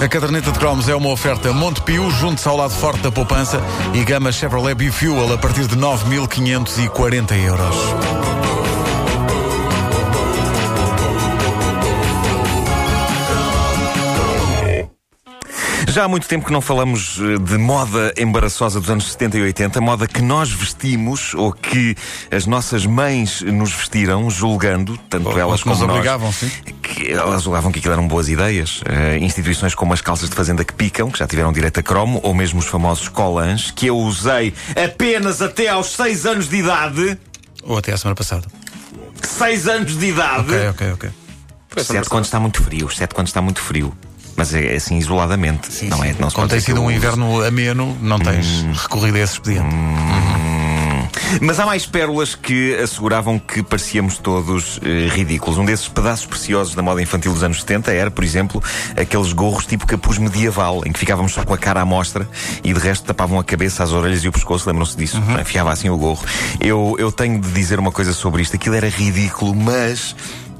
A caderneta de cromos é uma oferta Montepio, junto-se ao lado forte da poupança e gama Chevrolet Bifuel a partir de 9.540 euros. Já há muito tempo que não falamos eh, de moda embaraçosa dos anos 70 e 80, moda que nós vestimos ou que as nossas mães nos vestiram, julgando, tanto Ou- elas ou como nós. obrigavam, sim. Que elas julgavam que aquilo eram boas ideias. Eh, instituições como as calças de fazenda que picam, que já tiveram direito a cromo, ou mesmo os famosos colãs, que eu usei apenas até aos 6 anos de idade. Ou até a semana passada. 6 anos de idade. Ok, ok, ok. Sete quando está muito frio, sete quando está muito frio. Mas é assim isoladamente, não é? Não se Quando tem sido um uso. inverno ameno, não tens Hum. recorrido a esse expediente. Mas há mais pérolas que asseguravam que parecíamos todos eh, ridículos. Um desses pedaços preciosos da moda infantil dos anos 70 era, por exemplo, aqueles gorros tipo capuz medieval, em que ficávamos só com a cara à mostra e de resto tapavam a cabeça, as orelhas e o pescoço. Lembram-se disso? Uhum. Enfiava assim o gorro. Eu, eu tenho de dizer uma coisa sobre isto. Aquilo era ridículo, mas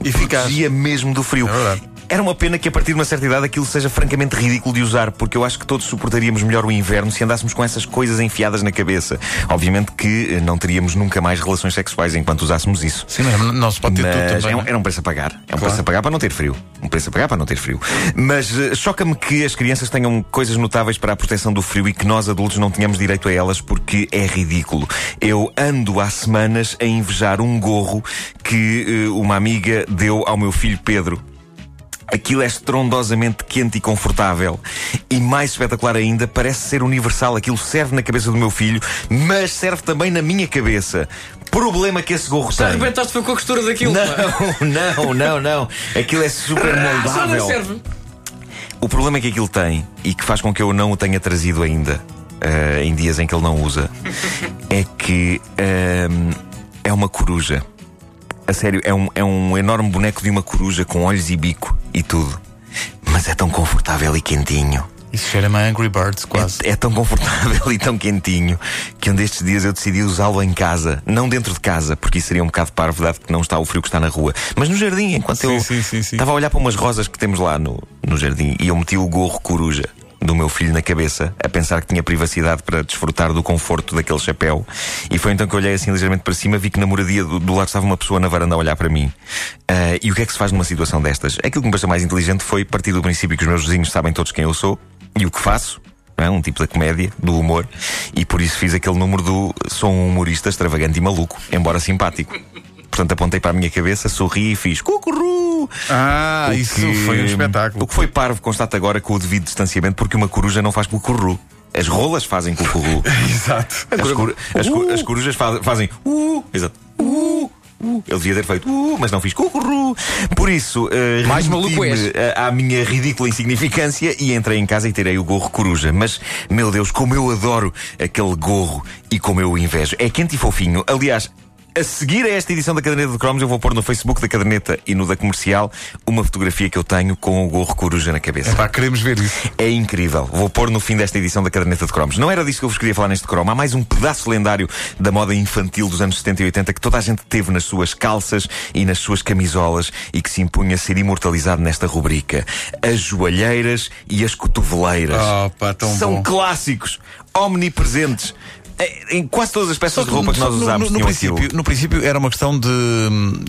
Eficaz. protegia mesmo do frio. É. Era uma pena que a partir de uma certa idade aquilo seja francamente ridículo de usar, porque eu acho que todos suportaríamos melhor o inverno se andássemos com essas coisas enfiadas na cabeça. Obviamente que eh, não teríamos nunca mais relações sexuais enquanto usássemos isso. Sim, mas não se pode ter tudo Mas também. é um, é? era um preço a pagar. É um preço a pagar para não ter frio. Um preço a pagar para não ter frio. Mas eh, choca-me que as crianças tenham coisas notáveis para a proteção do frio e que nós adultos não tenhamos direito a elas porque é ridículo. Eu ando há semanas a invejar um gorro que eh, uma amiga deu ao meu filho Pedro. Aquilo é estrondosamente quente e confortável. E mais espetacular ainda, parece ser universal. Aquilo serve na cabeça do meu filho, mas serve também na minha cabeça. Problema que esse gorro Já tem. arrebentaste foi com a costura daquilo. Não, não, não, não. Aquilo é super Só não moldável. serve. O problema é que aquilo tem, e que faz com que eu não o tenha trazido ainda, eh, em dias em que ele não usa, é que ehm, é uma coruja. A sério, é um, é um enorme boneco de uma coruja com olhos e bico e tudo. Mas é tão confortável e quentinho. Isso cheira-me a Angry Birds, quase. É, é tão confortável e tão quentinho que um destes dias eu decidi usá-lo em casa. Não dentro de casa, porque isso seria um bocado parvo, dado que não está o frio que está na rua. Mas no jardim, enquanto Sim, eu sim, sim, sim. estava a olhar para umas rosas que temos lá no, no jardim e eu meti o gorro coruja do meu filho na cabeça, a pensar que tinha privacidade para desfrutar do conforto daquele chapéu. E foi então que eu olhei assim ligeiramente para cima, vi que na moradia do, do lado estava uma pessoa na varanda a olhar para mim. Ah, e o que é que se faz numa situação destas? Aquilo que me pareceu mais inteligente foi partir do princípio que os meus vizinhos sabem todos quem eu sou e o que faço. é? Um tipo da comédia, do humor, e por isso fiz aquele número do sou um humorista extravagante e maluco, embora simpático. Portanto, apontei para a minha cabeça, sorri e fiz cucurru! Ah, O isso que- foi um espetáculo. O que foi parvo, constata agora com o devido distanciamento, porque uma coruja não faz cucurru. As rolas fazem cucurru. Exato. As, cor- as co- as corujas fa- fazem uh, exato. Uh, uh. Ele devia ter feito uh, mas não fiz cucurru. Por isso, eh, Mais maluco és. à minha ridícula insignificância e entrei em casa e tirei o gorro coruja. Mas, meu Deus, como eu adoro aquele gorro e como eu o invejo. É quente e fofinho. Aliás, a seguir a esta edição da Caderneta de Cromos, eu vou pôr no Facebook da Caderneta e no da Comercial uma fotografia que eu tenho com o gorro coruja na cabeça. Pá, queremos ver isso. É incrível. Vou pôr no fim desta edição da Caderneta de Cromos. Não era disso que eu vos queria falar neste cromo. Há mais um pedaço lendário da moda infantil dos anos 70 e 80 que toda a gente teve nas suas calças e nas suas camisolas e que se impunha a ser imortalizado nesta rubrica. As joalheiras e as cotoveleiras. Oh, pá, São bom. clássicos, omnipresentes. Eh, Em quase todas as peças de roupa que nós no- usámos no, no princípio, no princípio era uma questão de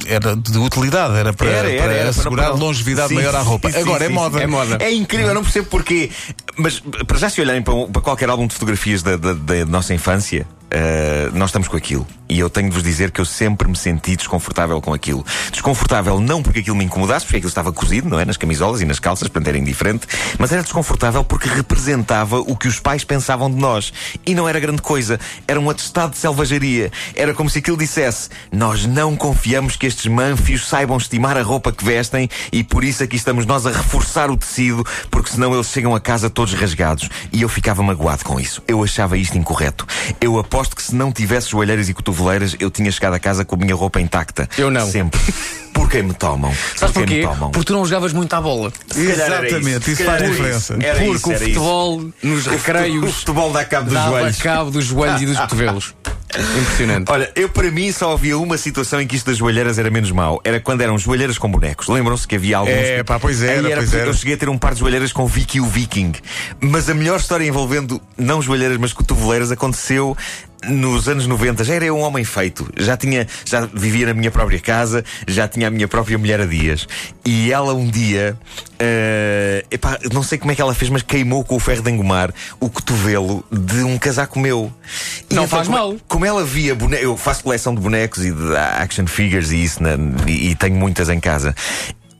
era de utilidade, era para, Era, era, para era, para- assegurar para- longevidade Sim, maior à roupa. sim, Agora sim, é moda. É moda. É incrível, eu não percebo porquê. Mas para já se olharem para, para qualquer álbum de fotografias da, da- da nossa infância, eh, nós estamos com aquilo. E eu tenho de vos dizer que eu sempre me senti desconfortável com aquilo. Desconfortável não porque aquilo me incomodasse, porque aquilo estava cozido, não é? Nas camisolas e nas calças, portanto era indiferente. Mas era desconfortável porque representava o que os pais pensavam de nós. E não era grande coisa. Era um atestado de selvageria. Era como se aquilo dissesse: Nós não confiamos que estes manfios saibam estimar a roupa que vestem e por isso aqui estamos nós a reforçar o tecido, porque senão eles chegam a casa todos rasgados. E eu ficava magoado com isso. Eu achava isto incorreto. Eu aposto que se não tivesse joelheiras e cotoveleiras, eu tinha chegado a casa com a minha roupa intacta. Eu não. Sempre. Porque me tomam. Sabes Porque porquê? me tomam. Porque tu não jogavas muito à bola. Era Exatamente, isso faz era diferença. Era Porque isso, o era isso. futebol nos O recreios futebol dá cabo dos joelhos. cabo dos joelhos e dos cotovelos. Impressionante. Olha, eu para mim só havia uma situação em que isto das joelheiras era menos mau. Era quando eram joelheiras com bonecos. Lembram-se que havia alguns. É, pá, pois era, Aí pois porque era. Eu cheguei a ter um par de joelheiras com Vicky o Viking. Mas a melhor história envolvendo não joelheiras, mas cotoveleiras aconteceu nos anos 90. Já era um homem feito. Já tinha, já vivia na minha própria casa, já tinha a minha própria mulher a dias. E ela um dia, eh, epá, não sei como é que ela fez, mas queimou com o ferro de engomar o cotovelo de um casaco meu. E Não então, faz como- mal. como ela via bonecos, eu faço coleção de bonecos e de action figures e isso, na- e, e tenho muitas em casa.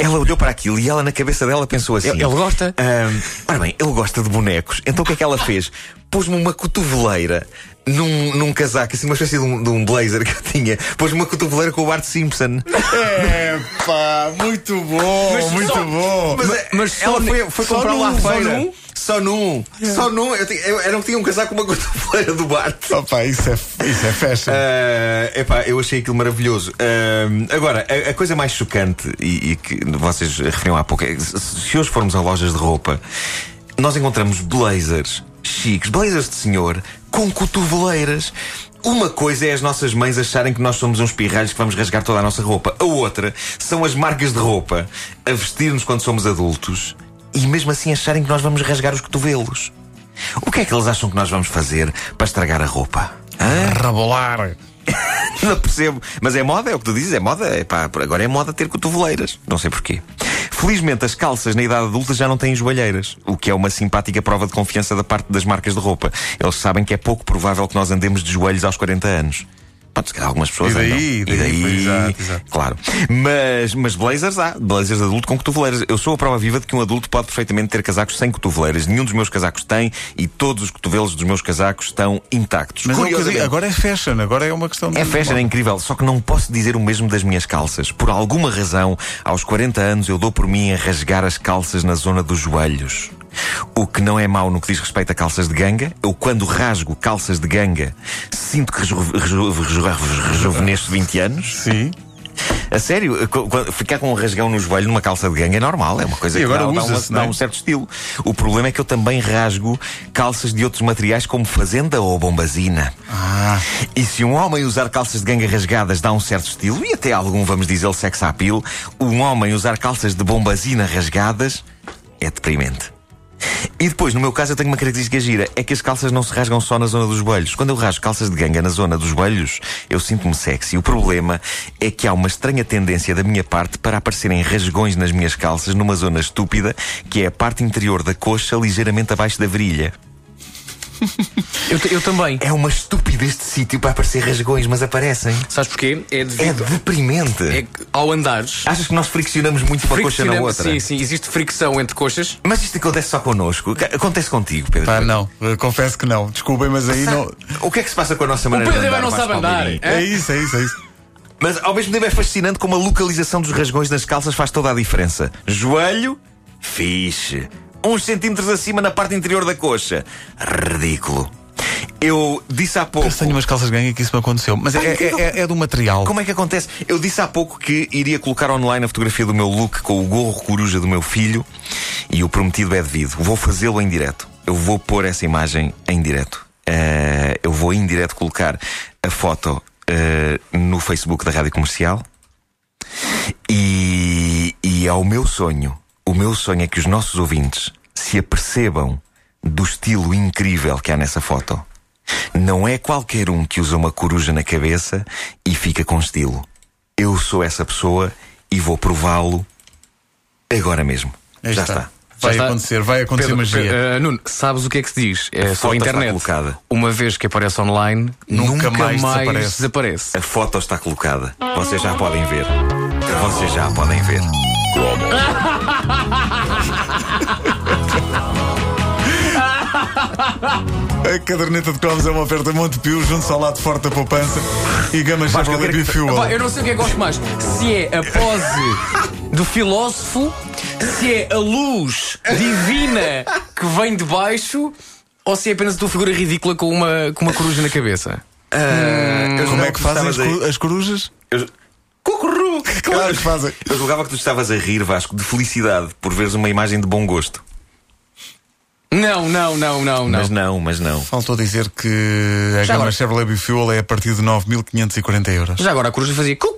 Ela olhou para aquilo e ela na cabeça dela pensou assim: Ele- ele gosta? "Ahm, ora bem, ele gosta de bonecos. Então o que é que ela fez? Pôs-me uma cotoveleira num, num casaco, assim, uma espécie de um, de um blazer que eu tinha. Pôs-me uma cotoveleira com o Bart Simpson. É pá, muito bom, Mas muito só- bom. Mas, mas só ela foi, foi só comprar lá à num, só feira. num? Só num. Só num. Eu, tinha- eu, eu não tinha um casaco com uma cotoveleira do Bart. Opa, isso é, isso é fashion. Ah, epá, eu achei aquilo maravilhoso. Ah, agora, a, a coisa mais chocante e, e que vocês referiam há pouco é que se, se hoje formos a lojas de roupa, nós encontramos blazers chiques, blazers de senhor, com cotoveleiras. Uma coisa é as nossas mães acharem que nós somos uns pirralhos que vamos rasgar toda a nossa roupa. A outra são as marcas de roupa a vestir-nos quando somos adultos e mesmo assim acharem que nós vamos rasgar os cotovelos. O que é que eles acham que nós vamos fazer para estragar a roupa? Rabolar. Não percebo. Mas é moda, é o que tu dizes, é moda. É pá, agora é moda ter cotoveleiras. Não sei porquê. Felizmente, as calças na idade adulta já não têm joelheiras, o que é uma simpática prova de confiança da parte das marcas de roupa. Eles sabem que é pouco provável que nós andemos de joelhos aos 40 anos. Pode se calhar algumas pessoas E daí, andam. e daí, pois, exato, exato. Claro. Mas, mas blazers há. Blazers de adulto com cotoveleiras. Eu sou a prova viva de que um adulto pode perfeitamente ter casacos sem cotoveleiras. Nenhum dos meus casacos tem e todos os cotovelos dos meus casacos estão intactos. Mas é digo, agora é fashion, agora é uma questão de. é fashion, é incrível, só que não posso dizer o mesmo das minhas calças. Por alguma razão, aos 40 anos eu dou por mim a rasgar as calças na zona dos joelhos. O que não é mau no que diz respeito a calças de ganga. Eu, quando rasgo calças de ganga, sinto que reju- reju- reju- rejuvenesço 20 anos. Sim. A sério, quando- ficar com um rasgão no joelho numa calça de ganga é normal, é uma coisa E que agora dá, dá uma- dá é? um certo estilo. O problema é que eu também rasgo calças de outros materiais como fazenda ou bombazina. Ah, E se um homem usar calças de ganga rasgadas dá um certo estilo, e até algum, vamos dizer, sex appeal, um homem usar calças de bombazina rasgadas é deprimente. E depois, no meu caso, eu tenho uma característica gira: é que as calças não se rasgam só na zona dos joelhos. Quando eu rasgo calças de ganga na zona dos joelhos, eu sinto-me sexy. O problema é que há uma estranha tendência da minha parte para aparecerem rasgões nas minhas calças numa zona estúpida, que é a parte interior da coxa ligeiramente abaixo da virilha. Eu, eu também. É uma estupidez de sítio para aparecer rasgões, mas aparecem. Sabes porquê? É É deprimente. É que ao andares. Achas que nós friccionamos muito uma coxa na outra? Sim, sim, existe fricção entre coxas. Mas isto acontece só connosco. Acontece contigo, Pedro. pá, não. Eu confesso que não. Desculpem, mas aí não. O que é que se passa com a nossa maneira Pedro de andar? não sabe andar. É? É isso, é isso, é isso. Mas ao mesmo tempo é fascinante como a localização dos rasgões nas calças faz toda a diferença. Joelho, fixe. Uns centímetros acima na parte interior da coxa. Ridículo. Eu disse há pouco. Eu tenho umas calças de gangue que isso me aconteceu. Mas é, é, é- é do material. Como é que acontece? Eu disse há pouco que iria colocar online a fotografia do meu look com o gorro coruja do meu filho e o prometido é devido. Vou fazê-lo em direto. Eu vou pôr essa imagem em direto. Eh, eu vou em direto colocar a foto eh, no Facebook da Rádio Comercial e, e ao meu sonho. O meu sonho é que os nossos ouvintes se apercebam do estilo incrível que há nessa foto. Não é qualquer um que usa uma coruja na cabeça e fica com estilo. Eu sou essa pessoa e vou prová-lo agora mesmo. Aí Já está. está. Vai está. acontecer, vai acontecer Pedro, magia. Pe- eh, Nuno, sabes o que é que se diz? É A só foto a está internet. colocada. Uma vez que aparece online, Nunca mais desaparece. desaparece. A foto está colocada. Vocês já podem ver. Vocês já podem ver. A caderneta de cromos é uma oferta Montepio, junto ao lado forte da poupança e gama Chevrolet Bifuel. Epá, eu não sei o que é que gosto mais. Se é a pose do filósofo, se é a luz divina que vem de baixo, ou se é apenas a tua figura ridícula com uma, com uma coruja na cabeça. Eu Como é que fazem as, corujas? Eu-! Claro que fazem. Eu julgava que tu estavas a rir, Vasco, de felicidade por veres uma imagem de bom gosto. Não, não, não, não, não. Mas não, mas não. Faltou dizer que a Já gama agora- Chevrolet Bifuel é a partir de 9.540 euros. Já agora a coruja fazia cucu.